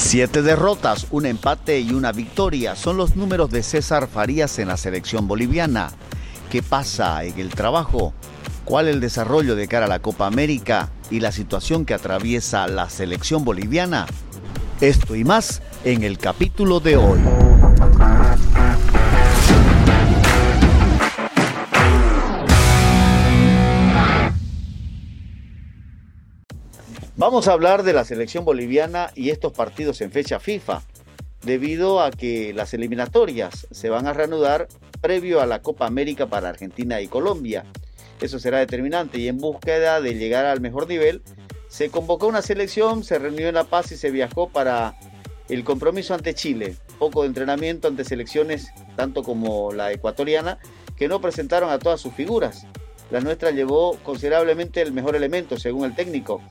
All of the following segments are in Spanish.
Siete derrotas, un empate y una victoria son los números de César Farías en la selección boliviana. ¿Qué pasa en el trabajo? ¿Cuál el desarrollo de cara a la Copa América y la situación que atraviesa la selección boliviana? Esto y más en el capítulo de hoy. Vamos a hablar de la selección boliviana y estos partidos en fecha FIFA, debido a que las eliminatorias se van a reanudar previo a la Copa América para Argentina y Colombia. Eso será determinante y en búsqueda de llegar al mejor nivel, se convocó una selección, se reunió en La Paz y se viajó para el compromiso ante Chile. Poco de entrenamiento ante selecciones, tanto como la ecuatoriana, que no presentaron a todas sus figuras. La nuestra llevó considerablemente el mejor elemento, según el técnico.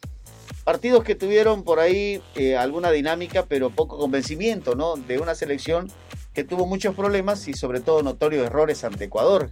Partidos que tuvieron por ahí eh, alguna dinámica, pero poco convencimiento, ¿no? De una selección que tuvo muchos problemas y sobre todo notorios errores ante Ecuador.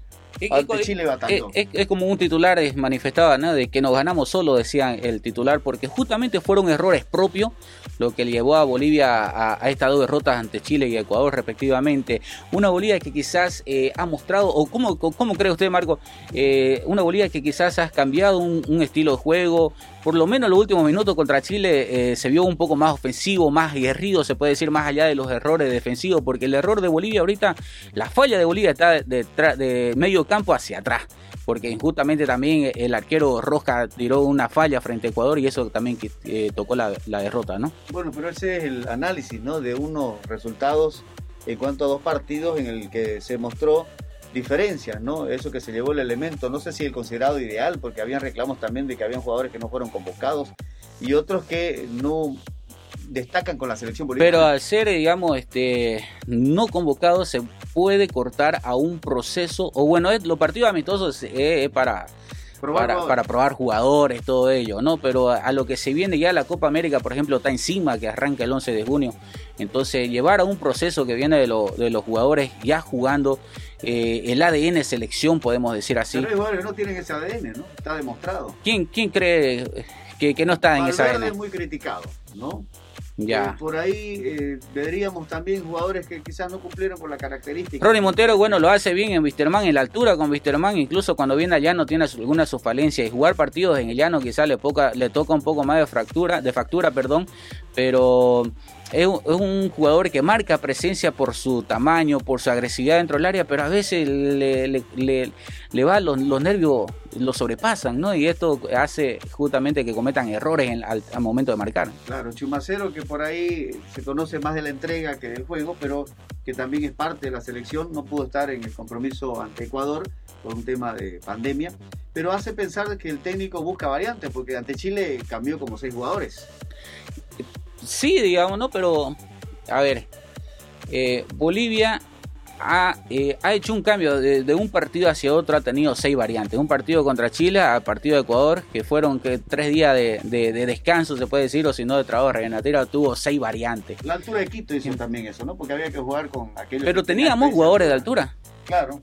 Ante Chile va tanto. Es, como un titular manifestaba, ¿no? De que nos ganamos solo, decía el titular, porque justamente fueron errores propios lo que llevó a Bolivia a, estas dos derrotas ante Chile y Ecuador respectivamente. Una Bolivia que quizás eh, ha mostrado, o cómo, cómo cree usted Marco, eh, una Bolivia que quizás ha cambiado un, estilo de juego, por lo menos en los últimos minutos contra Chile eh, se vio un poco más ofensivo, más guerrido, se puede decir, más allá de los errores defensivos, porque el error de Bolivia ahorita, la falla de Bolivia está de, de, medio campo hacia atrás, porque injustamente también el arquero Roja tiró una falla frente a Ecuador y eso también tocó la, la derrota, ¿no? Bueno, pero ese es el análisis, ¿no? De unos resultados en cuanto a dos partidos en el que se mostró diferencias, ¿no? Eso que se llevó el elemento, no sé si el considerado ideal, porque habían reclamos también de que habían jugadores que no fueron convocados y otros que no destacan con la selección boliviana. Pero al ser, digamos, este no convocado se puede cortar a un proceso, o bueno, los partidos amistosos es para para, probar jugadores, todo ello, ¿no? Pero a, lo que se viene ya la Copa América, por ejemplo, está encima, que arranca el 11 de junio. Entonces, llevar a un proceso que viene de, de los jugadores ya jugando eh, el ADN selección, podemos decir así. Pero hay jugadores que no tienen ese ADN, ¿no? Está demostrado. ¿Quién, quién cree que, que no está en ese ADN? es muy criticado, ¿no? Ya. Eh, por ahí eh, veríamos también jugadores que quizás no cumplieron con la característica. Ronnie Montero, bueno, lo hace bien en Wisterman, en la altura con Wisterman, incluso cuando viene al llano tiene alguna su falencia y jugar partidos en el llano quizás le, poca, le toca un poco más de fractura, de factura, perdón, pero es, un jugador que marca presencia por su tamaño, por su agresividad dentro del área, pero a veces le, le, va los, nervios, lo sobrepasan, ¿no? Y esto hace justamente que cometan errores al, momento de marcar. Claro, Chumacero que por ahí se conoce más de la entrega que del juego, pero que también es parte de la selección, no pudo estar en el compromiso ante Ecuador por un tema de pandemia, pero hace pensar que el técnico busca variantes, porque ante Chile cambió como seis jugadores. Sí, digamos, ¿no? Pero, a ver, eh, Bolivia ha, eh, ha, hecho un cambio de, un partido hacia otro, ha tenido seis variantes. Un partido contra Chile, al partido de Ecuador, que fueron que tres días de, descanso, se puede decir, o si no de trabajo regenerativo, tuvo seis variantes. La altura de Quito hizo también eso, ¿no? Porque había que jugar con aquellos. Pero teníamos jugadores de altura. Claro.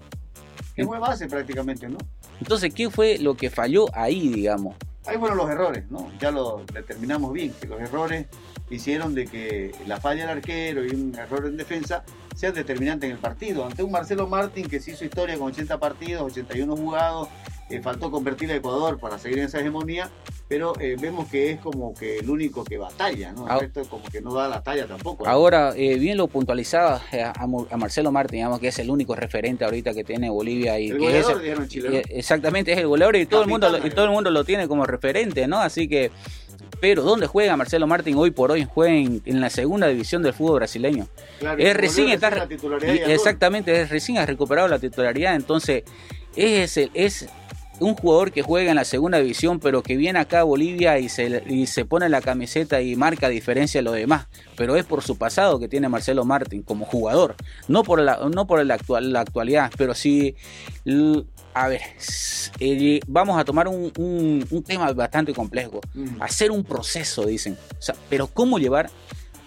Que fue base prácticamente, ¿no? Entonces, ¿qué fue lo que falló ahí, digamos? Ahí fueron los errores, ¿no? Ya lo determinamos bien, que los errores hicieron de que la falla del arquero y un error en defensa sean determinantes en el partido. Ante un Marcelo Martín que se hizo historia con 80 partidos, 81 jugados, eh, faltó convertir a Ecuador para seguir en esa hegemonía, pero eh, vemos que es como que el único que batalla, ¿no? El resto como que no da la talla tampoco. Ahora, eh, bien lo puntualizaba a, Marcelo Martín, digamos que es el único referente ahorita que tiene Bolivia y el que goleador, Chile, exactamente es el goleador y todo el mundo y todo el mundo lo tiene como referente, ¿no? Así que pero ¿dónde juega Marcelo Martín hoy por hoy? Juega en, la segunda división del fútbol brasileño. es recién está, exactamente, es recién ha recuperado la titularidad, entonces es, es un jugador que juega en la segunda división, pero que viene acá a Bolivia y se, y se pone la camiseta y marca diferencia a los demás. Pero es por su pasado que tiene Marcelo Martín como jugador, no por la, no por la, actual, la actualidad, pero sí a ver, eh, vamos a tomar un, tema bastante complejo. Mm. Hacer un proceso, dicen. O sea, pero ¿cómo llevar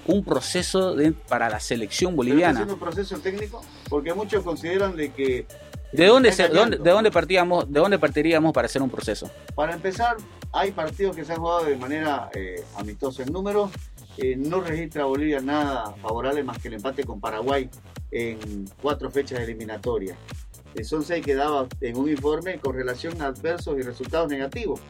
un proceso para la selección boliviana? ¿Haciendo un proceso técnico? Porque muchos consideran de que... ¿De dónde, de dónde partíamos, ¿De dónde partiríamos para hacer un proceso? Para empezar, hay partidos que se han jugado de manera eh, amistosa en números eh, no registra Bolivia nada favorable más que el empate con Paraguay en cuatro fechas eliminatorias. Son seis que daba en un informe con relación a adversos y resultados negativos.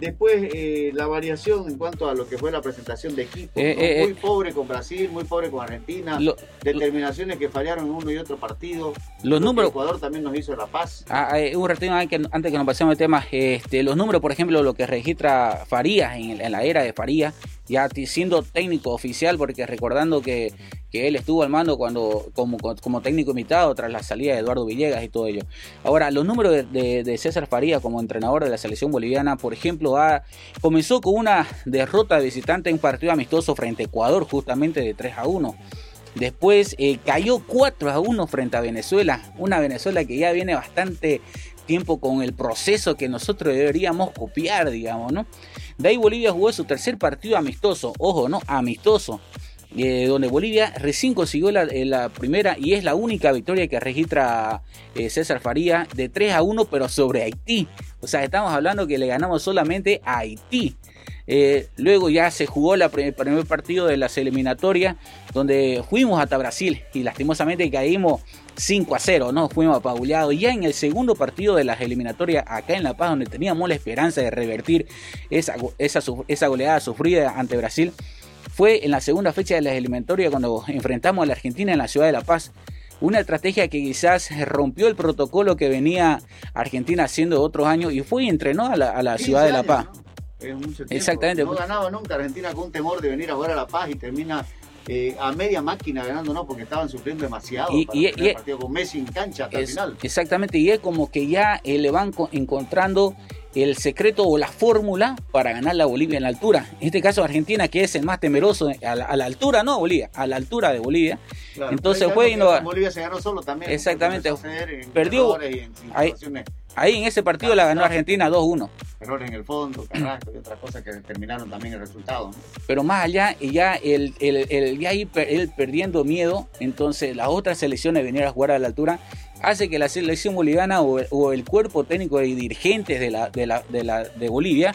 Después, eh, la variación en cuanto a lo que fue la presentación de equipo. Eh, eh, muy pobre con Brasil, muy pobre con Argentina. determinaciones que fallaron en uno y otro partido. Los números. Ecuador también nos hizo la paz. Ah, un ratito antes que nos pasemos el tema. Este, los números, por ejemplo, lo que registra Farías en, en la era de Farías ya siendo técnico oficial, porque recordando que, él estuvo al mando cuando como, como técnico invitado tras la salida de Eduardo Villegas y todo ello. Ahora, los números de, César Faría como entrenador de la selección boliviana, por ejemplo, comenzó con una derrota de visitante en un partido amistoso frente a Ecuador, justamente de 3 a 1. Después eh, cayó 4 a 1 frente a Venezuela, una Venezuela que ya viene bastante tiempo con el proceso que nosotros deberíamos copiar, digamos, ¿no? De ahí Bolivia jugó su tercer partido amistoso, ojo, ¿no? Amistoso. Eh, donde Bolivia recién consiguió eh, la, primera y es la única victoria que registra eh, César Faría de 3 a 1, pero sobre Haití. O sea, estamos hablando que le ganamos solamente a Haití. luego ya se jugó el primer partido de las eliminatorias, donde fuimos hasta Brasil y lastimosamente caímos 5 a 0, ¿no? Fuimos apabullados. Ya en el segundo partido de las eliminatorias acá en La Paz, donde teníamos la esperanza de revertir esa, esa, esa goleada sufrida ante Brasil, fue en la segunda fecha de las eliminatorias cuando enfrentamos a la Argentina en la ciudad de La Paz. Una estrategia que quizás rompió el protocolo que venía Argentina haciendo otros años y fue y entrenó a la, ciudad de La Paz. Exactamente. No ganaba nunca Argentina con temor de venir a jugar a La Paz y termina eh, a media máquina ganando, no, porque estaban sufriendo demasiado y, para el partido con Messi en cancha hasta el final. Exactamente, y es como que ya eh, le van encontrando el secreto o la fórmula para ganar la Bolivia en la altura. En este caso Argentina, que es el más temeroso a la, altura, no Bolivia, a la altura de Bolivia. Entonces fue no... Bolivia se ganó solo también. Exactamente. Perdió. Ahí en ese partido la ganó Argentina 2-1. Errores en el fondo, Carrasco y otras cosas que determinaron también el resultado. Pero más allá, ya el, el, el, ya ahí, él perdiendo miedo, entonces las otras selecciones venir a jugar a la altura, hace que la selección boliviana o, el cuerpo técnico y dirigentes de, la, de, la, de, la, de Bolivia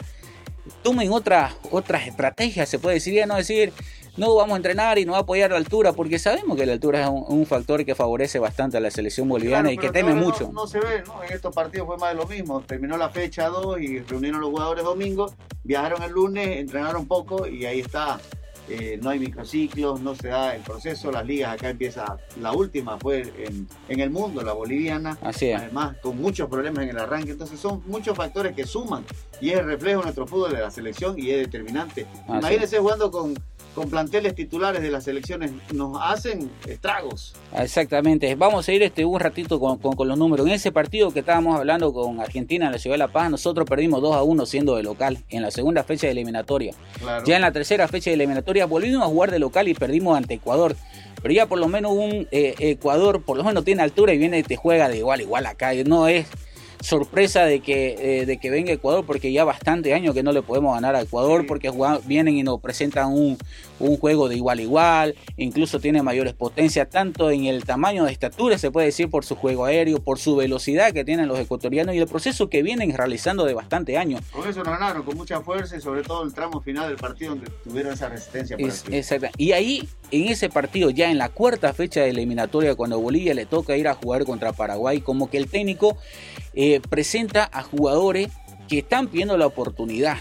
tomen otras otras estrategias, se puede decir, ya no decir no vamos a entrenar y no va a apoyar la altura, porque sabemos que la altura es un, factor que favorece bastante a la selección boliviana y que teme mucho. No, se ve, ¿no? En estos partidos fue más de lo mismo. Terminó la fecha 2 y reunieron los jugadores domingo, viajaron el lunes, entrenaron poco y ahí está. Eh, no hay microciclos, no se da el proceso, las ligas acá empieza, la última fue en, en el mundo, la boliviana, Así además con muchos problemas en el arranque, entonces son muchos factores que suman y es el reflejo de nuestro fútbol de la selección y es determinante. Imagínense jugando con con planteles titulares de las selecciones nos hacen estragos. Exactamente. Vamos a ir este un ratito con, con, los números. En ese partido que estábamos hablando con Argentina en la Ciudad de La Paz, nosotros perdimos 2 a 1 siendo de local en la segunda fecha de eliminatoria. Ya en la tercera fecha de eliminatoria volvimos a jugar de local y perdimos ante Ecuador. Pero ya por lo menos un eh, Ecuador por lo menos tiene altura y viene y te juega de igual a igual acá. No es sorpresa de que, eh, de que venga Ecuador, porque ya bastante años que no le podemos ganar a Ecuador, porque vienen y nos presentan un, un, juego de igual a igual, incluso tiene mayores potencias, tanto en el tamaño de estatura, se puede decir, por su juego aéreo, por su velocidad que tienen los ecuatorianos y el proceso que vienen realizando de bastante años. Con eso ganaron, con mucha fuerza y sobre todo el tramo final del partido donde tuvieron esa resistencia. exacto. Y ahí, en ese partido, ya en la cuarta fecha de eliminatoria, cuando Bolivia le toca ir a jugar contra Paraguay, como que el técnico eh, presenta a jugadores que están pidiendo la oportunidad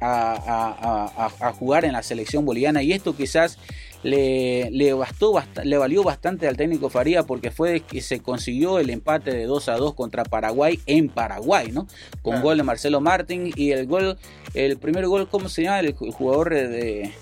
a, jugar en la selección boliviana y esto quizás le, le, bastó, le valió bastante al técnico Faría porque fue que se consiguió el empate de 2 a 2 contra Paraguay en Paraguay, ¿no? Con gol de Marcelo Martín y el gol, el primer gol, ¿cómo se llama? El jugador de,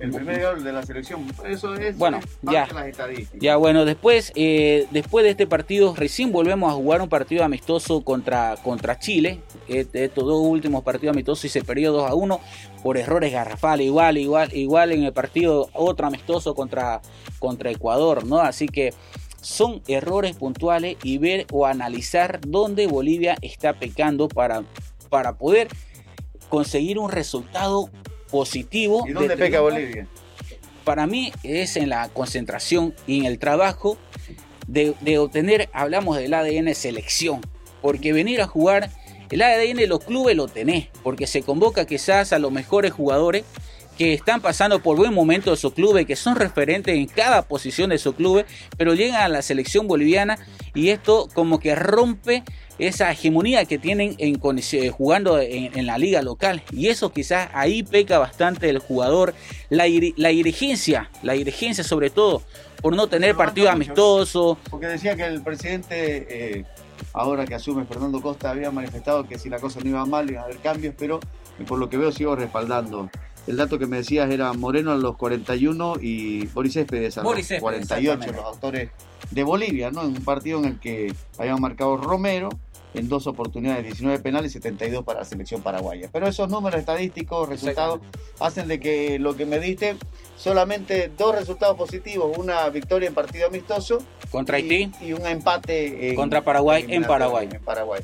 el primer gol de la selección. Eso es bueno, ya, las estadísticas. Ya, bueno, después, eh, después de este partido, recién volvemos a jugar un partido amistoso contra, contra Chile. estos dos últimos partidos amistosos y se perdió 2 a 1 por errores garrafales. Igual, igual, igual en el partido otro amistoso contra, contra Ecuador, ¿no? Así que son errores puntuales y ver o analizar dónde Bolivia está pecando para, para poder conseguir un resultado positivo. ¿Y dónde peca Bolivia? Para mí es en la concentración y en el trabajo de, obtener, hablamos del ADN selección, porque venir a jugar, el ADN los clubes lo tenés, porque se convoca quizás a los mejores jugadores que están pasando por buen momento de su club, que son referentes en cada posición de su club, pero llegan a la selección boliviana y esto como que rompe esa hegemonía que tienen en, jugando en, la liga local. Y eso quizás ahí peca bastante el jugador. La, la dirigencia, la dirigencia sobre todo, por no tener partido amistoso. Porque decía que el presidente, eh, ahora que asume Fernando Costa, había manifestado que si la cosa no iba mal iba a haber cambios, pero por lo que veo sigo respaldando el dato que me decías era Moreno a los 41 y Boris Céspedes a los 48, los autores de Bolivia, ¿no? En un partido en el que habían marcado Romero en dos oportunidades, 19 penales y 72 para la selección paraguaya. Pero esos números estadísticos, resultados, hacen de que lo que me diste, solamente dos resultados positivos, una victoria en partido amistoso contra Haití y un empate contra Paraguay en Paraguay. En Paraguay.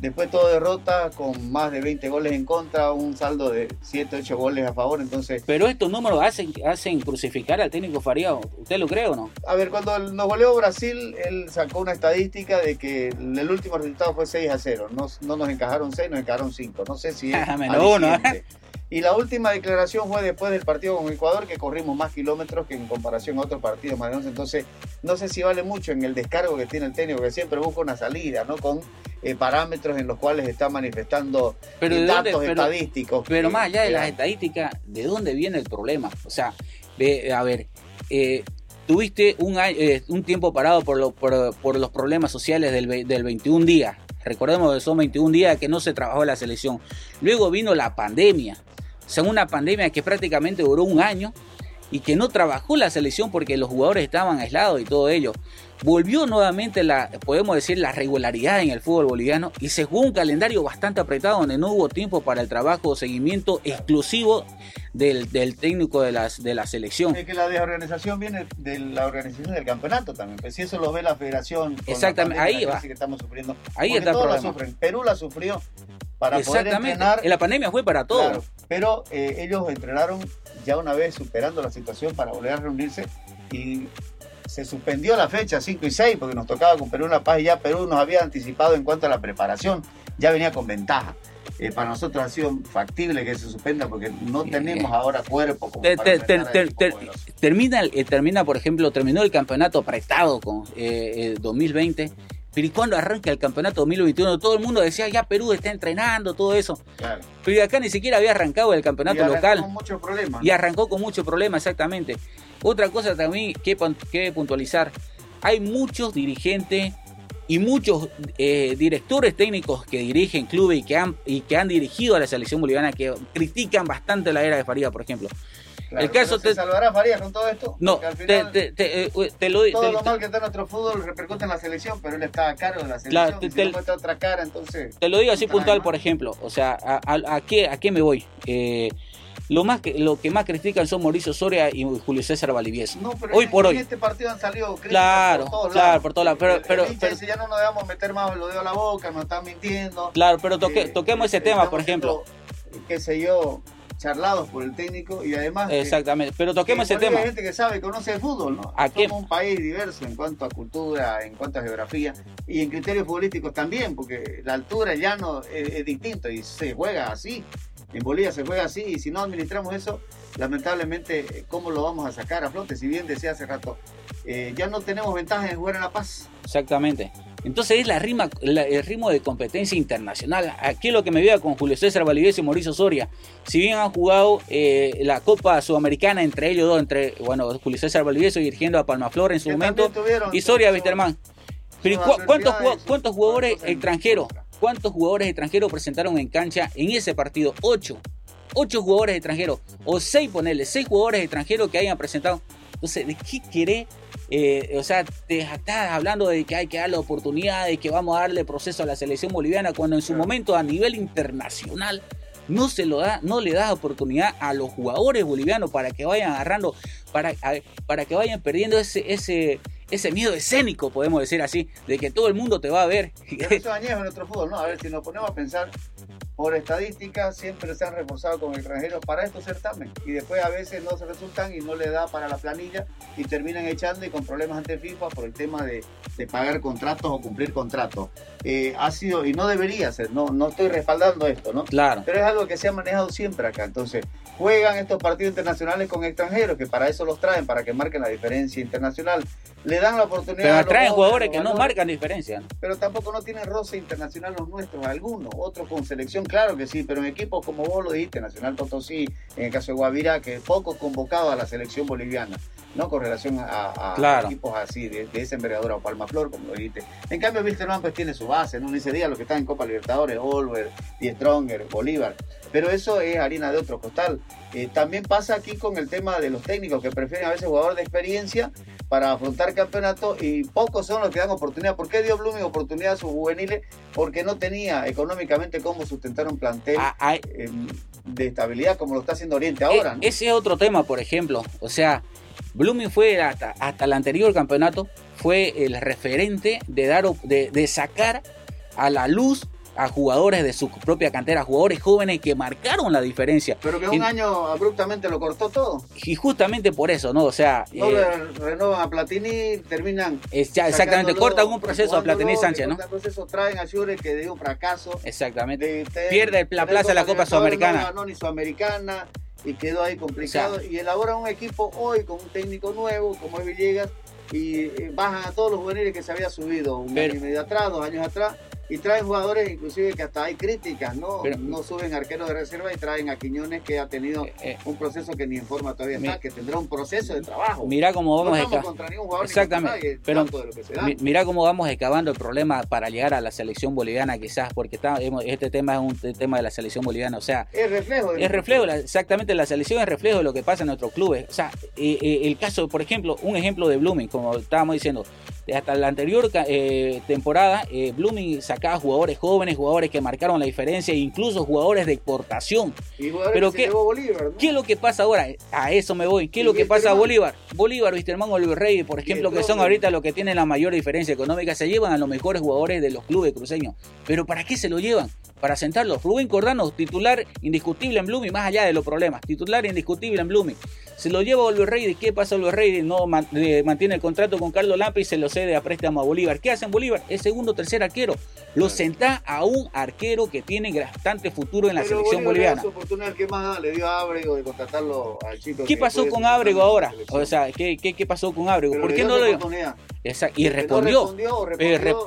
Después todo derrota con más de 20 goles en contra, un saldo de 7, 8 goles a favor, entonces... Pero estos números hacen, hacen crucificar al técnico Faría, ¿usted lo cree o no? A ver, cuando nos goleó Brasil, él sacó una estadística de que el último resultado fue 6 a 0, no, no nos encajaron 6, nos encajaron 5, no sé si es... Menos uno, ¿eh? Y la última declaración fue después del partido con Ecuador, que corrimos más kilómetros que en comparación a otros partidos más Entonces, no sé si vale mucho en el descargo que tiene el técnico, que siempre busca una salida, ¿no? Con eh, parámetros en los cuales está manifestando pero datos estadísticos. Pero más allá de las estadísticas, ¿de dónde viene el problema? O sea, a ver, eh, tuviste un, eh, un tiempo parado por, por, los problemas sociales del, del 21 días. Recordemos que son 21 días que no se trabajó la selección. Luego vino la pandemia sea, una pandemia que prácticamente duró un año y que no trabajó la selección porque los jugadores estaban aislados y todo ello. Volvió nuevamente la, podemos decir, la regularidad en el fútbol boliviano y se jugó un calendario bastante apretado donde no hubo tiempo para el trabajo o seguimiento exclusivo del, técnico de, las, de la selección. Es que la desorganización viene de la organización del campeonato también, pues si eso lo ve la federación. Exactamente, ahí va. Que estamos sufriendo. Ahí está todos la sufren. Perú la sufrió para Exactamente. poder entrenar. La pandemia fue para todos. pero eh, ellos entrenaron ya una vez superando la situación para volver a reunirse y se suspendió la fecha 5 y 6 porque nos tocaba con Perú La Paz y ya Perú nos había anticipado en cuanto a la preparación, ya venía con ventaja. Eh, para nosotros ha sido factible que se suspenda porque no tenemos ahora cuerpo como termina, eh, termina, por ejemplo, terminó el campeonato prestado con 2020 pero ¿y cuando arranca el campeonato 2021? Todo el mundo decía, ya Perú está entrenando, todo eso. Claro. Pero acá ni siquiera había arrancado el campeonato y local. Con muchos problemas. Y arrancó con muchos problemas, exactamente. Otra cosa también que, que puntualizar. Hay muchos dirigentes y muchos eh, directores técnicos que dirigen clubes y que, han, y que han dirigido a la selección boliviana que critican bastante la era de Faría, por ejemplo el caso te... salvará Farías con todo esto? No, te, te, eh, te, lo Todo lo mal que está nuestro fútbol repercute en la selección, pero él está a cargo de la selección. Claro, te, si otra cara, entonces. Te lo digo así puntual, por ejemplo. O sea, ¿a, a, qué, a qué me voy? Eh, lo, más que, lo que más critican son Mauricio Soria y Julio César Valivieso. No, pero hoy en, por hoy. este partido han salido críticas claro, por todos claro, lados. por todos lados. Pero, pero, pero, ya no nos debemos meter más lo dedo a la boca, nos están mintiendo. Claro, pero toque, eh, toquemos ese tema, por ejemplo. Qué sé yo, charlados por el técnico y además exactamente pero toquemos ese tema. hay gente que sabe conoce el fútbol no somos un país diverso en cuanto a cultura en cuanto a geografía y en criterios futbolísticos también porque la altura ya no es, distinto y se juega así. En Bolivia se juega así y si no administramos eso lamentablemente cómo lo vamos a sacar a flote si bien decía hace rato eh, ya no tenemos ventaja en jugar en La Paz. Exactamente entonces es la rima, el ritmo de competencia internacional. Aquí es lo que me vea con Julio César Valdivieso y Mauricio Soria. Si bien han jugado eh, la Copa Sudamericana entre ellos dos, entre bueno Julio César Valdivieso dirigiendo a Palmaflor en su momento y Soria Wisterman. Pero ¿cuántos, ¿cuántos jugadores extranjeros? ¿Cuántos jugadores extranjeros presentaron en cancha en ese partido? Ocho. Ocho jugadores extranjeros. O seis, ponerle, seis jugadores extranjeros que hayan presentado. Entonces, ¿de qué quiere eh, o sea, te estás hablando de que hay que darle oportunidad, de que vamos a darle proceso a la selección boliviana, cuando en su momento a nivel internacional no se lo da, no le das oportunidad a los jugadores bolivianos para que vayan agarrando, para, para que vayan perdiendo ese, ese, ese miedo escénico, podemos decir así, de que todo el mundo te va a ver. eso en nuestro fútbol, ¿no? A ver, si nos ponemos a pensar, por estadística siempre se han reforzado con extranjeros para estos certámenes y después a veces no se resultan y no le da para la planilla y terminan echando y con problemas ante FIFA por el tema de, pagar contratos o cumplir contratos. Eh, ha sido, y no debería ser, no, no estoy respaldando esto, ¿no? Claro. Pero es algo que se ha manejado siempre acá, entonces juegan estos partidos internacionales con extranjeros, que para eso los traen, para que marquen la diferencia internacional. Le dan la oportunidad. Pero traen jugadores que no marcan diferencia. Pero tampoco no tienen roce internacional los nuestros, algunos, otros con selección, claro que sí, pero en equipos como vos lo dijiste, Nacional Potosí, en el caso de Guavirá, que poco convocado a la selección boliviana. ¿No? Con relación a, equipos así, de, esa envergadura o Palmaflor, como lo dijiste. En cambio, Wilstermann pues tiene su base, ¿no? Ni se diga lo que está en Copa Libertadores, Olver, y Stronger, Bolívar. Pero eso es harina de otro costal. Eh, también pasa aquí con el tema de los técnicos que prefieren a veces jugadores de experiencia para afrontar campeonato y pocos son los que dan oportunidad. ¿Por qué dio Blooming oportunidad a sus juveniles? Porque no tenía económicamente cómo sustentar un plantel ah, em, de estabilidad como lo está haciendo Oriente ahora. ¿no? Ese es otro tema, por ejemplo. O sea, Blooming fue hasta, hasta el anterior campeonato, fue el referente de, dar, de, de sacar a la luz a jugadores de su propia cantera, jugadores jóvenes que marcaron la diferencia. Pero que un año abruptamente lo cortó todo. Y justamente por eso, ¿no? O sea. No eh, renovan a Platini, terminan. ya, exactamente, cortan un proceso a Platini Sánchez, ¿no? proceso traen a Shure que dio un fracaso. Exactamente. Pierde la plaza de la Copa Sudamericana. No ganó ni Sudamericana y quedó ahí complicado. y elabora un equipo hoy con un técnico nuevo como es Villegas y eh, bajan a todos los juveniles que se había subido un año y medio atrás, dos años atrás y traen jugadores inclusive que hasta hay críticas, ¿no? no suben arqueros de reserva y traen a Quiñones que ha tenido eh, eh. un proceso que ni en forma todavía está, que tendrá un proceso de trabajo. Mira cómo vamos no Exactamente. Pero mira cómo vamos excavando el problema para llegar a la selección boliviana quizás, porque está, este tema es un tema de la selección boliviana, o sea, es reflejo. es reflejo, exactamente, la selección es reflejo de lo que pasa en nuestros clubes. O sea, eh, el caso, por ejemplo, un ejemplo de Blooming, como estábamos diciendo, hasta la anterior temporada, Blooming sacó acá jugadores jóvenes, jugadores que marcaron la diferencia, incluso jugadores de exportación. Pero ¿qué, ¿qué es lo que pasa ahora? A eso me voy. ¿Qué es lo que pasa a Bolívar? Bolívar, Wisterman, Oliver Rey, por ejemplo, que son ahorita los que tienen la mayor diferencia económica, se llevan a los mejores jugadores de los clubes cruceños. Pero ¿para qué se lo llevan? para sentarlos. Rubén Cordano, titular indiscutible en Blooming, más allá de los problemas, titular indiscutible en Blooming. Se lo lleva a Oliver Rey, ¿qué pasa Oliver Rey? No eh, mantiene el contrato con Carlos Lampa y se lo cede a préstamo a Bolívar. ¿Qué hace en Bolívar? Es segundo o tercer arquero. Lo senta a un arquero que tiene bastante futuro en la selección boliviana. oportunidad que más le dio a Ábrego de contratarlo al chico. ¿Qué pasó con Ábrego ahora? O sea, ¿qué, qué, pasó con Ábrego? ¿Por qué no lo dio? y respondió.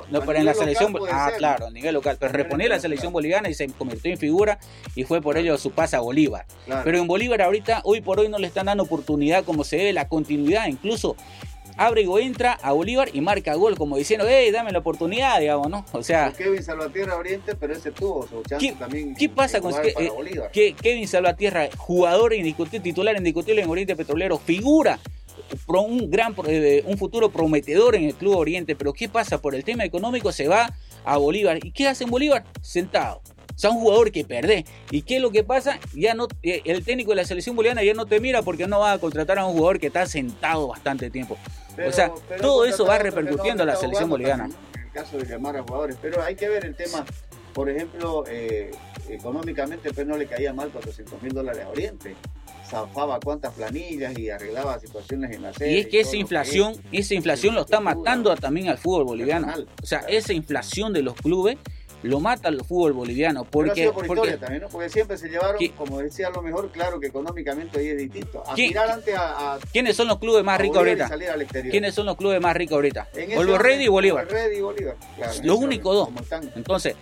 No, pero en la selección. Ah, claro, a nivel local. Pero respondió en la selección boliviana y se convirtió en figura y fue por ello su pase a Bolívar. Pero en Bolívar ahorita, hoy por hoy no le están dando oportunidad como se debe, la continuidad. Incluso Abrego entra a Bolívar y marca gol, como diciendo, hey, dame la oportunidad, digamos, ¿no? O sea. Kevin Salvatierra Oriente, pero ese tuvo su chance ¿qué, también. ¿Qué pasa con eh, que, Kevin Salvatierra, jugador indiscutible, titular indiscutible en Oriente Petrolero, figura un gran eh, un futuro prometedor en el Club Oriente, pero ¿qué pasa? Por el tema económico se va a Bolívar. ¿Y qué hace en Bolívar? Sentado. O sea, un jugador que perde. ¿Y qué es lo que pasa? Ya no, eh, el técnico de la selección boliviana ya no te mira porque no va a contratar a un jugador que está sentado bastante tiempo. o sea, todo eso va repercutiendo a la selección boliviana. En el caso de llamar a jugadores, pero hay que ver el tema, por ejemplo, eh, económicamente pues no le caía mal 400 mil dólares a Oriente zafaba cuántas planillas y arreglaba situaciones en la serie. Y es que esa inflación, esa inflación lo está matando también al fútbol boliviano. O sea, esa inflación de los clubes lo mata al fútbol boliviano. Porque, por porque, también, ¿no? porque siempre se llevaron, como decía, lo mejor, claro que económicamente ahí es distinto. Aspirar ante a, ¿Quiénes son los clubes más ricos ahorita? ¿Quiénes son los clubes más ricos ahorita? Olvo y Bolívar. Red y Bolívar. los únicos dos. Entonces,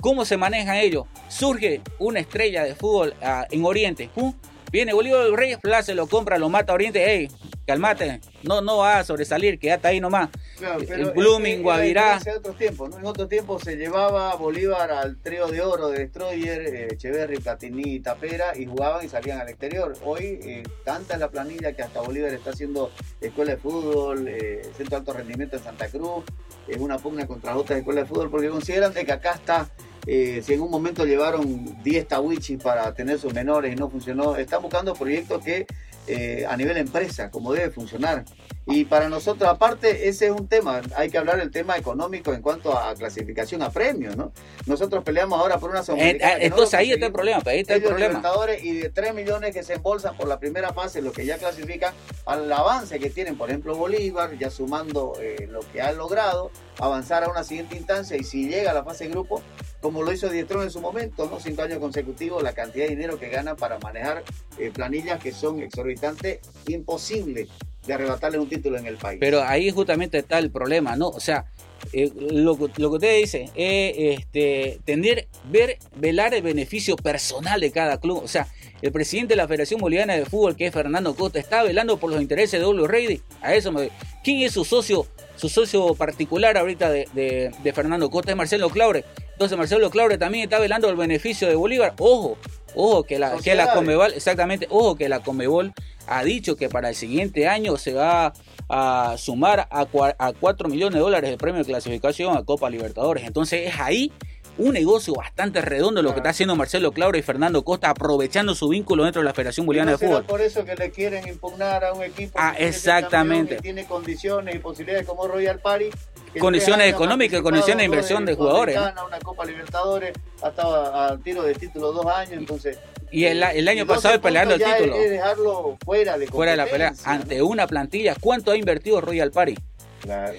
¿cómo se manejan ellos? Surge una estrella de fútbol uh, en Oriente. ¿pum? Viene Bolívar del Rey, se lo compra, lo mata a Oriente. Ey, calmate, no, no va a sobresalir, quédate ahí nomás. Claro, pero Blooming, Guavirá. En otros tiempos, ¿no? En otro tiempo se llevaba Bolívar al trío de oro de Destroyer, eh, Echeverry, Platini y Tapera y jugaban y salían al exterior. Hoy, eh, tanta es la planilla que hasta Bolívar está haciendo escuela de fútbol, eh, centro de alto rendimiento en Santa Cruz, es una pugna contra otras escuelas de fútbol porque consideran de que acá está eh, si en un momento llevaron 10 tawichis para tener sus menores y no funcionó, están buscando proyectos que eh, a nivel empresa, como debe funcionar. Y para nosotros, aparte, ese es un tema, hay que hablar del tema económico en cuanto a clasificación a premios, ¿no? Nosotros peleamos ahora por una eh, entonces ahí está el problema, ahí está el problema. Y de 3 millones que se embolsan por la primera fase, lo que ya clasifican, al avance que tienen, por ejemplo, Bolívar, ya sumando lo que ha logrado, avanzar a una siguiente instancia y si llega a la fase grupo, como lo hizo Diestrón en su momento, ¿no? Cinco años consecutivos, la cantidad de dinero que ganan para manejar eh, planillas que son exorbitantes, imposible de arrebatarle un título en el país. Pero ahí justamente está el problema, ¿no? O sea, eh, lo, lo, que usted dice, es este, tener, ver, velar el beneficio personal de cada club. O sea, el presidente de la Federación Boliviana de Fútbol, que es Fernando Costa, está velando por los intereses de W Ready. A eso me ¿Quién es su socio, su socio particular ahorita de, de, Fernando Costa? Es Marcelo Claure. Entonces Marcelo Claure también está velando el beneficio de Bolívar. Ojo, ojo que la, que la Comebol, exactamente, ojo que la Comebol ha dicho que para el siguiente año se va a sumar a, a 4 millones de dólares de premio de clasificación a Copa Libertadores. Entonces es ahí un negocio bastante redondo lo que está haciendo Marcelo Claure y Fernando Costa, aprovechando su vínculo dentro de la Federación Boliviana de Fútbol. por eso que le quieren impugnar a un equipo ah, que exactamente. tiene condiciones y posibilidades como Royal Party. Condiciones económicas, condiciones de inversión de, jugadores. Una Copa Libertadores, ha estado a, tiro de título dos años, entonces y el, el año pasado peleando el título. Es dejarlo fuera de Fuera de la pelea. Ante una plantilla. ¿Cuánto ha invertido Royal Party? Claro.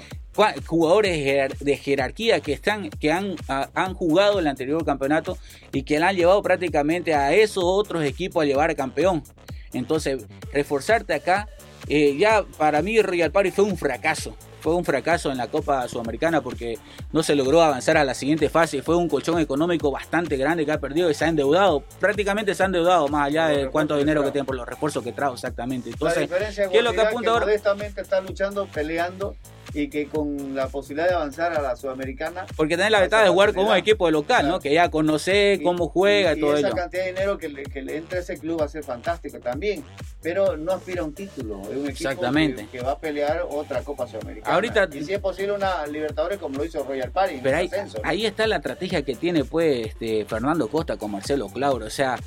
Jugadores de jerarquía que están, que han, han jugado el anterior campeonato y que le han llevado prácticamente a esos otros equipos a llevar a campeón. Entonces, reforzarte acá, eh, ya para mí Royal Party fue un fracaso fue un fracaso en la Copa Sudamericana porque no se logró avanzar a la siguiente fase. Fue un colchón económico bastante grande que ha perdido y se ha endeudado. Prácticamente se ha endeudado más allá de cuánto dinero que tiene por los refuerzos que trajo exactamente. Entonces, ¿qué es lo que apunta ahora? Modestamente está luchando, peleando y que con la posibilidad de avanzar a la sudamericana. Porque tenés la ventaja de jugar con un equipo local, ¿no? Que ya conoce cómo juega y, todo esa cantidad de dinero que le, que le entra a ese club va a ser fantástico también. Pero no aspira a un título, es un equipo Exactamente. Que, va a pelear otra Copa Sudamericana. Ahorita, y si es posible una Libertadores como lo hizo Royal Party. Pero ahí, ahí está la estrategia que tiene pues este, Fernando Costa con Marcelo Clauro. O sea,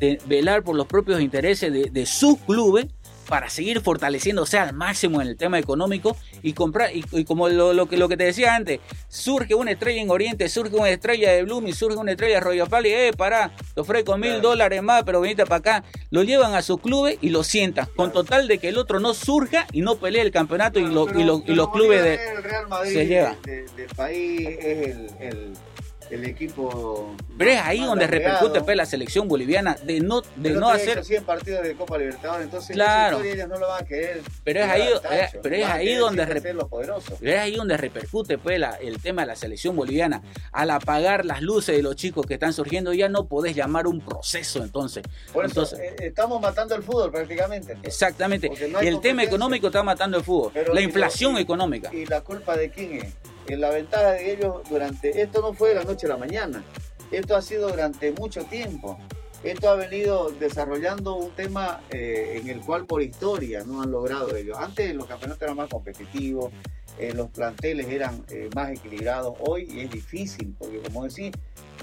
de velar por los propios intereses de, de sus clubes para seguir fortaleciéndose al máximo en el tema económico y comprar, y, como lo, que, lo que te decía antes, surge una estrella en Oriente, surge una estrella de Bloom y surge una estrella de Royal Pali, eh, pará, te ofrezco mil dólares más, pero venite para acá, lo llevan a su club y lo sientan, con total de que el otro no surja y no pelee el campeonato y, lo, y, los clubes de, se llevan. del país es el el equipo. Pero es ahí donde repercute pues, la selección boliviana de no de no hacer 100 partidos de Copa Libertadores, entonces claro. ellos no lo van a querer. Pero es ahí, eh, pero es ahí donde pero es ahí donde repercute pues el tema de la selección boliviana. Al apagar las luces de los chicos que están surgiendo ya no podés llamar un proceso entonces. Por eso, entonces, eh, estamos matando el fútbol prácticamente. Exactamente. el tema económico está matando el fútbol. la inflación económica. ¿Y la culpa de quién es? La ventaja de ellos durante, esto no fue de la noche a la mañana, esto ha sido durante mucho tiempo. Esto ha venido desarrollando un tema eh, en el cual por historia no han logrado ellos. Antes los campeonatos eran más competitivos, eh, los planteles eran eh, más equilibrados. Hoy es difícil, porque como decís,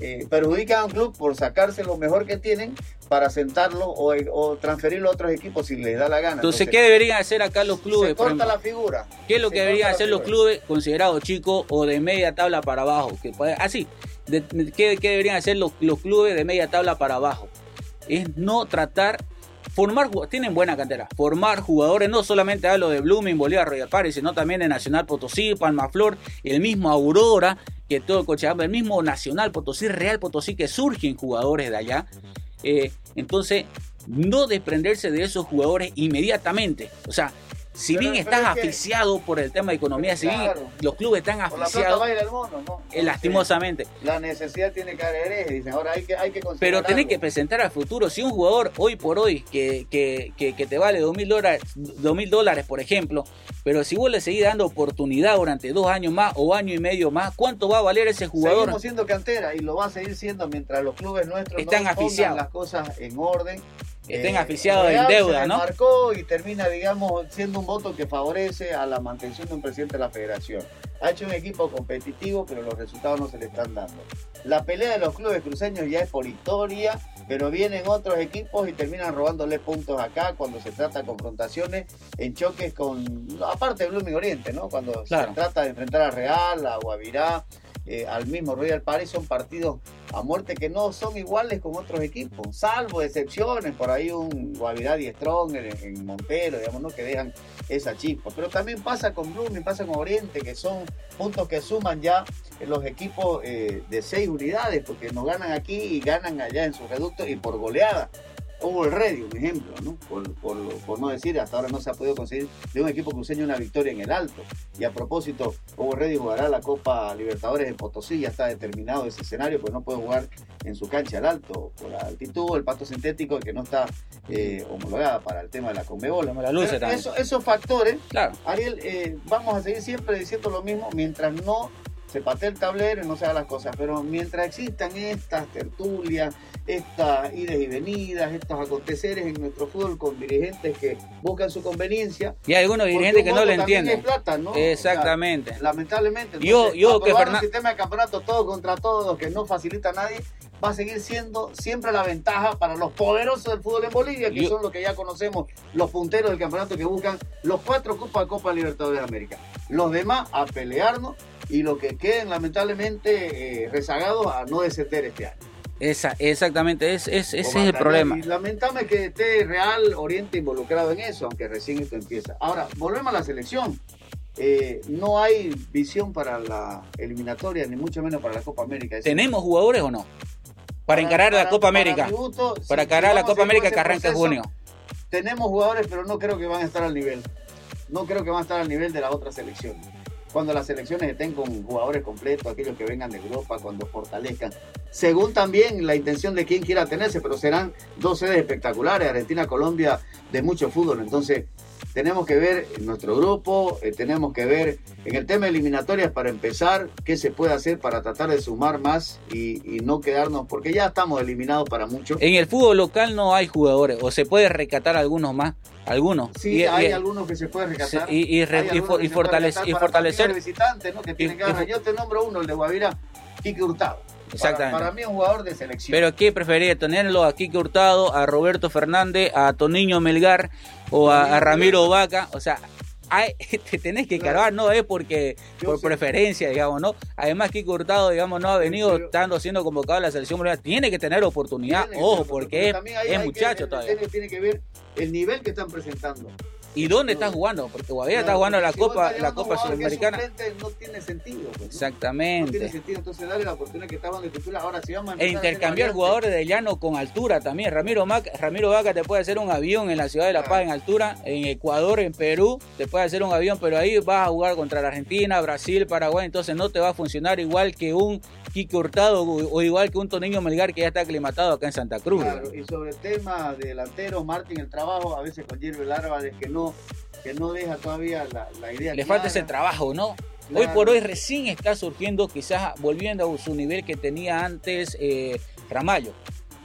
eh, perjudican a un club por sacarse lo mejor que tienen para sentarlo o, transferirlo a otros equipos si les da la gana. Entonces, ¿qué deberían hacer acá los clubes? Se corta la figura. ¿Qué es lo que deberían hacer los clubes considerados chicos o de media tabla para abajo? Que así, ¿qué, deberían hacer los, los clubes de media tabla para abajo? Es no tratar formar tienen buena cantera, formar jugadores, no solamente hablo de Blooming, Bolívar, Royal Party, sino también de Nacional Potosí, Palma Flor, el mismo Aurora, que todo Cochabamba, el mismo Nacional Potosí, Real Potosí, que surgen jugadores de allá. Eh, entonces, no desprenderse de esos jugadores inmediatamente. O sea, si bien estás aficiado por el tema de economía, si bien los clubes están aficiados, eh, lastimosamente. La necesidad tiene que haber dicen, ahora hay que, hay que Pero tenés que presentar al futuro. Si un jugador hoy por hoy que, que, que, te vale dos mil dólares, dos mil dólares, por ejemplo, pero si vos le seguís dando oportunidad durante dos años más o año y medio más, ¿cuánto va a valer ese jugador? Seguimos siendo cantera y lo va a seguir siendo mientras los clubes nuestros están no pongan las cosas en orden estén aficiados en deuda, ¿no? marcó y termina, digamos, siendo un voto que favorece a la mantención de un presidente de la federación. Ha hecho un equipo competitivo, pero los resultados no se le están dando. La pelea de los clubes cruceños ya es por historia, pero vienen otros equipos y terminan robándole puntos acá cuando se trata de confrontaciones en choques con, aparte de Blooming Oriente, ¿no? Cuando se trata de enfrentar a Real, a Guavirá, eh, al mismo Royal Paris son partidos a muerte que no son iguales con otros equipos, salvo excepciones, por ahí un Guavirá y Strong en, Montero, digamos, ¿no? que dejan esa chispa. Pero también pasa con Blooming, pasa con Oriente, que son puntos que suman ya los equipos eh, de seis unidades, porque nos ganan aquí y ganan allá en su reducto y por goleada hubo el Ready, un ejemplo, ¿no? Por, no decir, hasta ahora no se ha podido conseguir de un equipo cruceño una victoria en el alto. Y a propósito, Hugo Ready jugará la Copa Libertadores en Potosí, ya está determinado ese escenario, pues no puede jugar en su cancha al alto, por la altitud, el pasto sintético que no está eh, homologada para el tema de la Conmebol. La esos factores, claro. Ariel, eh, vamos a seguir siempre diciendo lo mismo mientras no se patee el tablero y no se hagan las cosas. Pero mientras existan estas tertulias, estas idas y venidas, estos aconteceres en nuestro fútbol con dirigentes que buscan su conveniencia. Y hay algunos dirigentes que no lo entienden. Exactamente. lamentablemente. yo, yo que un sistema de campeonato todo contra todos que no facilita a nadie va a seguir siendo siempre la ventaja para los poderosos del fútbol en Bolivia, que son los que ya conocemos, los punteros del campeonato que buscan los cuatro Copa Copa Libertadores de América. Los demás a pelearnos y lo que queden lamentablemente eh, rezagados a no descender este año. Esa, exactamente, es, ese es el problema. Y lamentable que esté Real Oriente involucrado en eso, aunque recién esto empieza. Ahora, volvemos a la selección. Eh, no hay visión para la eliminatoria, ni mucho menos para la Copa América. ¿Tenemos jugadores o no? Para, encarar la Copa América. Para, encarar la Copa América que arranca en junio. Tenemos jugadores, pero no creo que van a estar al nivel. No creo que van a estar al nivel de la otra selección cuando las selecciones estén con jugadores completos, aquellos que vengan de Europa, cuando fortalezcan, según también la intención de quien quiera tenerse, pero serán dos sedes espectaculares, Argentina, Colombia, de mucho fútbol. Entonces, tenemos que ver nuestro grupo, eh, tenemos que ver en el tema de eliminatorias para empezar qué se puede hacer para tratar de sumar más y, no quedarnos, porque ya estamos eliminados para muchos. En el fútbol local no hay jugadores, o se puede rescatar algunos más, algunos. Sí, hay algunos que se pueden rescatar. Y, fortalecer. Y fortalecer. ¿no? que tienen que Yo te nombro uno, el de Guavira, Quique Hurtado. Exactamente. Para, mí es un jugador de selección. Pero ¿qué preferiría? ¿Tenerlo a Quique Hurtado, a Roberto Fernández, a Toniño Melgar o a, Ramiro Vaca? O sea, te tenés que cargar, no es porque por preferencia, digamos, ¿no? Además, Kiko Hurtado, digamos, no ha venido estando siendo convocado a la selección tiene que tener oportunidad, ojo, porque es, muchacho todavía. tiene que ver el nivel que están presentando. ¿Y dónde está jugando? Porque todavía está jugando la Copa, la Copa Sudamericana. No tiene sentido. Pues, Exactamente. No tiene sentido, entonces dale la oportunidad que estaban de titular. Ahora si vamos a E intercambiar jugadores de llano con altura también. Ramiro, Ramiro Vaca te puede hacer un avión en la ciudad de La Paz en altura, en Ecuador, en Perú, te puede hacer un avión, pero ahí vas a jugar contra la Argentina, Brasil, Paraguay, entonces no te va a funcionar igual que un Kike Hurtado o igual que un Toniño Melgar que ya está aclimatado acá en Santa Cruz. Claro, y sobre el tema de delanteros, Martín, el trabajo, a veces con Jerry Álvarez que no que no deja todavía la, idea. Le falta ese trabajo, ¿no? Hoy por hoy recién está surgiendo, quizás volviendo a su nivel que tenía antes eh, Ramallo.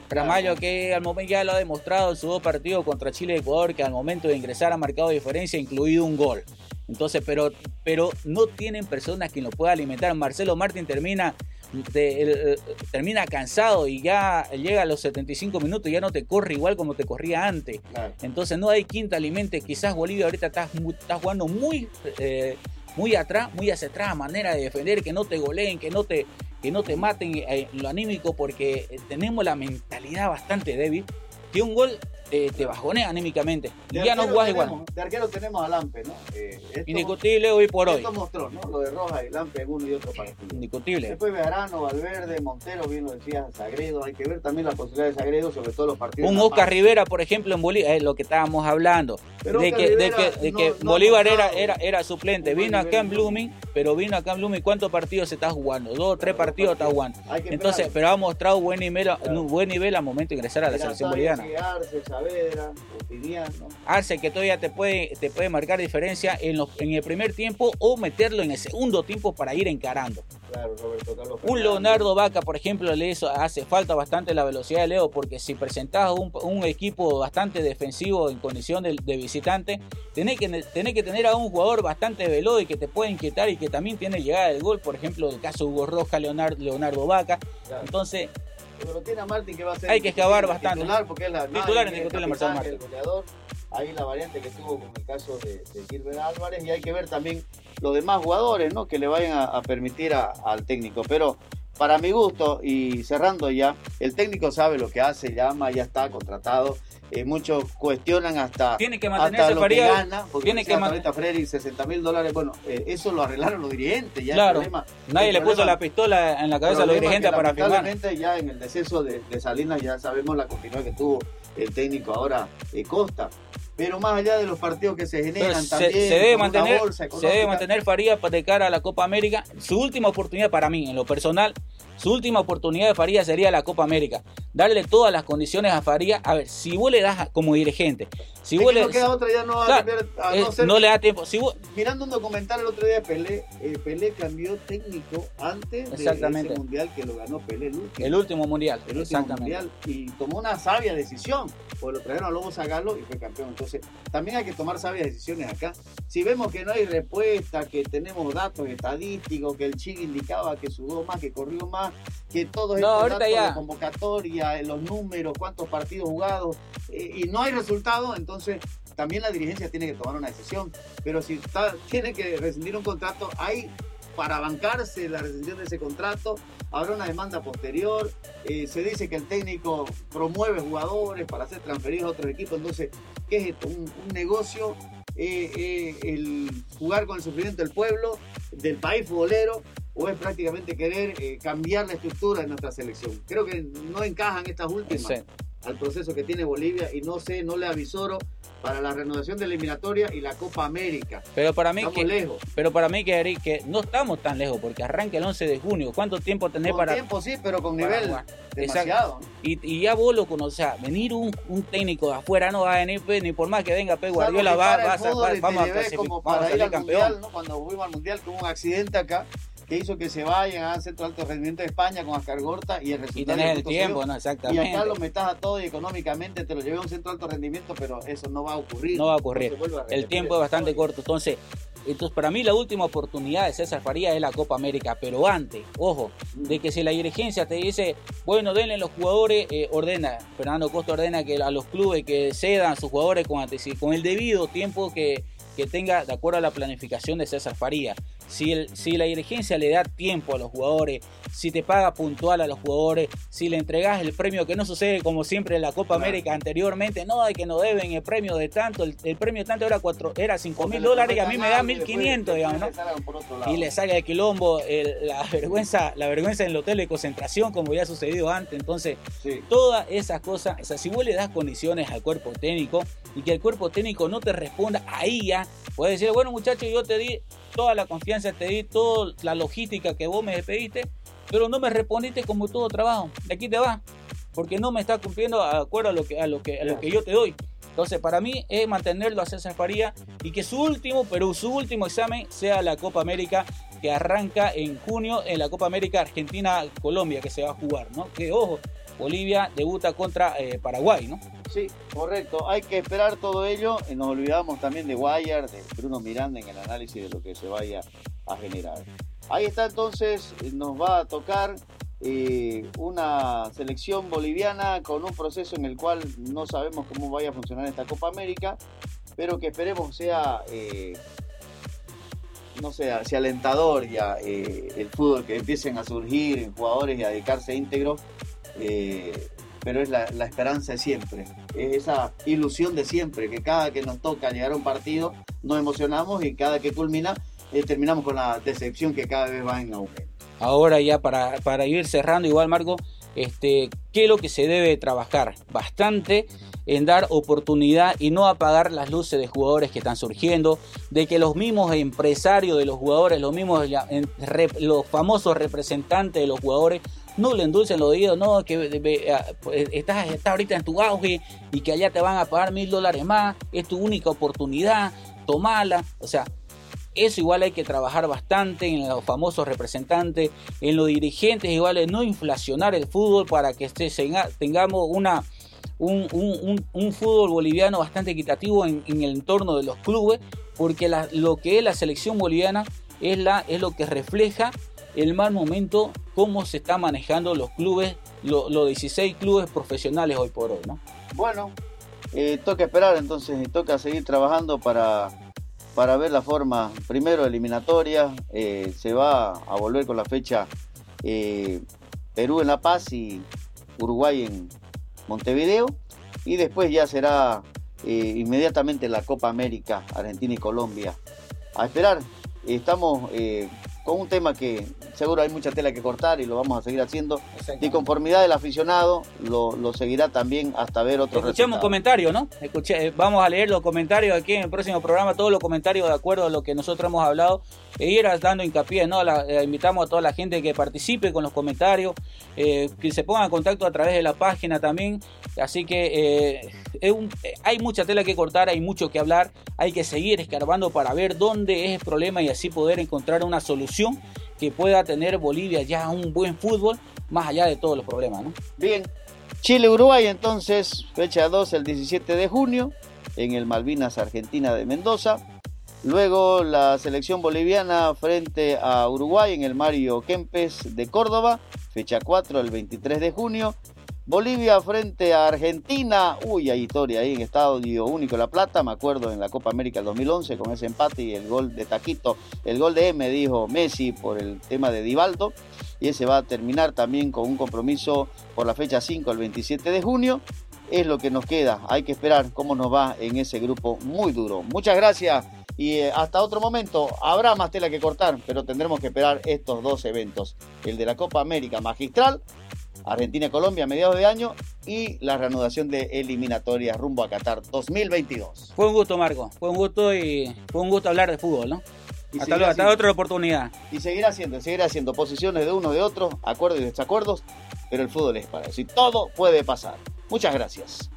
Ramallo que al momento ya lo ha demostrado en sus dos partidos contra Chile y Ecuador, que al momento de ingresar ha marcado diferencia, incluido un gol. Entonces, pero, pero no tienen personas que lo pueda alimentar. Marcelo Martín termina termina cansado y ya llega a los 75 minutos y ya no te corre igual como te corría antes. Entonces no hay quinta alimente. Quizás Bolivia ahorita está, jugando muy, eh, muy atrás, muy hacia atrás, manera de defender, que no te goleen, que no te, que no te maten eh, lo anímico, porque eh, tenemos la mentalidad bastante débil. Que un gol te bajonea anímicamente. y ya no jugás igual. De arquero tenemos a Lampe, ¿no? Eh, Indiscutible hoy por hoy. Esto mostró, ¿no? Lo de Rojas y Lampe en uno y otro partido. Indiscutible. Después Bejarano, Valverde, Montero, bien lo decías, Sagredo. Hay que ver también la posibilidad de Sagredo, sobre todo los partidos. Un Oscar Rivera, por ejemplo, en Bolivia, es lo que estábamos hablando. de que, de que, de que Bolívar era, era, era suplente. Vino acá en Blooming, pero vino acá en Blooming. ¿Cuántos partidos se está jugando? Dos tres partidos está jugando. Entonces, pero ha mostrado buen nivel, buen nivel al momento de ingresar a la selección boliviana. Arce que todavía te puede, te puede marcar diferencia en, los, en el primer tiempo o meterlo en el segundo tiempo para ir encarando. un Leonardo Vaca, por ejemplo, le hace falta bastante la velocidad de Leo, porque si presentás un, equipo bastante defensivo en condición de, visitante, tenés que, tenés que tener a un jugador bastante veloz y que te puede inquietar y que también tiene llegada del gol, por ejemplo, el caso Hugo Roja, Leonardo, Leonardo Vaca. Entonces, pero tiene a Martín que va a ser hay que excavar bastante titular porque es la titular en el Martín goleador ahí la variante que tuvo con el caso de, Gilbert Álvarez y hay que ver también los demás jugadores, ¿no? Que le vayan a, permitir al técnico. Pero para mi gusto, y cerrando ya, el técnico sabe lo que hace, llama, ya está contratado. Eh, muchos cuestionan hasta, tiene que mantenerse lo que gana, porque tiene que mantener 60 mil dólares, bueno, eh, eso lo arreglaron los dirigentes, ya claro, nadie le puso la pistola en la cabeza a los dirigentes para firmar. ya en el deceso de, Salinas ya sabemos la continuidad que tuvo el técnico ahora eh, Costa, pero más allá de los partidos que se generan también se debe mantener se debe mantener Faría para de cara a la Copa América su última oportunidad para mí en lo personal su última oportunidad de Faría sería la Copa América. Darle todas las condiciones a Faría. A ver, si vos le das como dirigente. Si vos le, no queda otra, ya no, a no, le da tiempo. Mirando un documental el otro día de Pelé, eh, Pelé cambió técnico antes de ese mundial que lo ganó Pelé, el último. El último mundial. El último mundial. Y tomó una sabia decisión. Pues lo trajeron a Lobo Zagalo y fue campeón. Entonces, también hay que tomar sabias decisiones acá. Si vemos que no hay respuesta, que tenemos datos estadísticos, que el Chile indicaba que sudó más, que corrió más, que todo no, estos datos ya. convocatoria, los números, cuántos partidos jugados, eh, y no hay resultado, entonces también la dirigencia tiene que tomar una decisión. Pero si tiene que rescindir un contrato, hay para bancarse la rescisión de ese contrato, habrá una demanda posterior, eh, se dice que el técnico promueve jugadores para ser transferidos a otros equipos, entonces, ¿qué es esto? Un, negocio, eh, el jugar con el sufrimiento del pueblo, del país futbolero, o es prácticamente querer eh, cambiar la estructura de nuestra selección. Creo que no encajan estas últimas al proceso que tiene Bolivia y no sé, no le avisoro para la renovación de la eliminatoria y la Copa América. Pero para mí que lejos. Pero para mí que, que no estamos tan lejos porque arranca el 11 de junio. ¿Cuánto tiempo tenés con para tiempo sí, pero con nivel demasiado. Y, y, ya vos lo conoces, o sea, venir un, un, técnico de afuera no va a venir pues, ni por más que venga Pep Guardiola va, va, a vamos a clasificar, vamos a salir campeón. ¿no? Cuando fuimos al mundial tuvo un accidente acá que hizo que se vayan a centro alto rendimiento de España con Ascar Gorta y el resultado. Y tener el tiempo, ¿no? Exactamente. Y acá lo metas a todo y económicamente te lo llevé a un centro alto rendimiento, pero eso no va a ocurrir. No va a ocurrir. el tiempo es bastante corto. Entonces, entonces, para mí la última oportunidad de César Faría es la Copa América, pero antes, ojo, de que si la dirigencia te dice, bueno, denle los jugadores, eh, ordena, Fernando Costa ordena que a los clubes que cedan a sus jugadores con, con el debido tiempo que, que tenga de acuerdo a la planificación de César Faría. Si, el, si la dirigencia le da tiempo a los jugadores, si te paga puntual a los jugadores, si le entregas el premio, que no sucede como siempre en la Copa América anteriormente, no, hay que no deben el premio de tanto, el, premio de tanto era cuatro, era 5 mil dólares y a mí me da 1500, digamos, ¿no? Y le salga el quilombo, la vergüenza, la vergüenza en el hotel de concentración, como ya ha sucedido antes. Entonces, todas esas cosas, o sea, si vos le das condiciones al cuerpo técnico y que el cuerpo técnico no te responda, ahí ya puedes decir, bueno muchachos, yo te di toda la confianza, te di toda la logística que vos me pediste, pero no me respondiste como todo trabajo. De aquí te va, porque no me está cumpliendo de acuerdo a lo que, a lo que, a lo que yo te doy. Entonces, para mí es mantenerlo a César Faría y que su último, pero su último examen sea la Copa América que arranca en junio en la Copa América Argentina-Colombia que se va a jugar, ¿no? Que ojo, Bolivia debuta contra eh, Paraguay, ¿no? Sí, correcto. Hay que esperar todo ello. Nos olvidamos también de Guayar, de Bruno Miranda en el análisis de lo que se vaya a generar. Ahí está entonces, nos va a tocar eh, una selección boliviana con un proceso en el cual no sabemos cómo vaya a funcionar esta Copa América, pero que esperemos sea, eh, no sé, sea alentador ya eh, el fútbol, que empiecen a surgir jugadores y a dedicarse íntegro pero es la, esperanza de siempre, es esa ilusión de siempre, que cada que nos toca llegar a un partido nos emocionamos y cada que culmina eh, terminamos con la decepción que cada vez va en aumento. Ahora ya para, para ir cerrando, igual Marco, este, ¿qué es lo que se debe trabajar? Bastante en dar oportunidad y no apagar las luces de jugadores que están surgiendo, de que los mismos empresarios de los jugadores, los mismos los famosos representantes de los jugadores no le endulcen los oídos, no, que ah, pues, estás, estás ahorita en tu auge y que allá te van a pagar mil dólares más, es tu única oportunidad, tomala, o sea, eso igual hay que trabajar bastante en los famosos representantes, en los dirigentes, igual no inflacionar el fútbol para que tengamos una, un, fútbol boliviano bastante equitativo en, el entorno de los clubes, porque lo que es la selección boliviana es, la, es lo que refleja el mal momento, cómo se está manejando los clubes, los 16 clubes profesionales hoy por hoy, ¿no? Bueno, eh, toca esperar entonces toca seguir trabajando para, para ver la forma, primero eliminatoria, eh, se va a volver con la fecha eh, Perú en La Paz y Uruguay en Montevideo y después ya será inmediatamente la Copa América, Argentina y Colombia. A esperar, estamos con un tema que seguro hay mucha tela que cortar y lo vamos a seguir haciendo. Y conformidad del aficionado lo, seguirá también hasta ver otros Escuchemos comentarios, ¿no? Escuché, eh, vamos a leer los comentarios aquí en el próximo programa, todos los comentarios de acuerdo a lo que nosotros hemos hablado. E ir dando hincapié, ¿no? Eh, invitamos a toda la gente que participe con los comentarios, eh, que se ponga en contacto a través de la página también. Así que hay mucha tela que cortar, hay mucho que hablar, hay que seguir escarbando para ver dónde es el problema y así poder encontrar una solución que pueda tener Bolivia ya un buen fútbol, más allá de todos los problemas. ¿no? Bien, Chile-Uruguay entonces, fecha 2 el 17 de junio, en el Malvinas Argentina de Mendoza. Luego la selección boliviana frente a Uruguay en el Mario Kempes de Córdoba, fecha 4 el 23 de junio. Bolivia frente a Argentina. Uy, hay historia ahí en Estadio Único La Plata. Me acuerdo en la Copa América del 2011 con ese empate y el gol de Taquito. El gol de M, dijo Messi por el tema de Divaldo. Y ese va a terminar también con un compromiso por la fecha 5, el 27 de junio. Es lo que nos queda. Hay que esperar cómo nos va en ese grupo muy duro. Muchas gracias y eh, hasta otro momento habrá más tela que cortar, pero tendremos que esperar estos dos eventos. El de la Copa América Magistral Argentina y Colombia a mediados de año y la reanudación de eliminatorias rumbo a Qatar 2022. Fue un gusto, Marco. Fue un gusto y fue un gusto hablar de fútbol, ¿no? Hasta, luego, hasta otra oportunidad. Y seguir haciendo, seguir haciendo posiciones de uno, de otro, acuerdos y desacuerdos, pero el fútbol es para eso y todo puede pasar. Muchas gracias.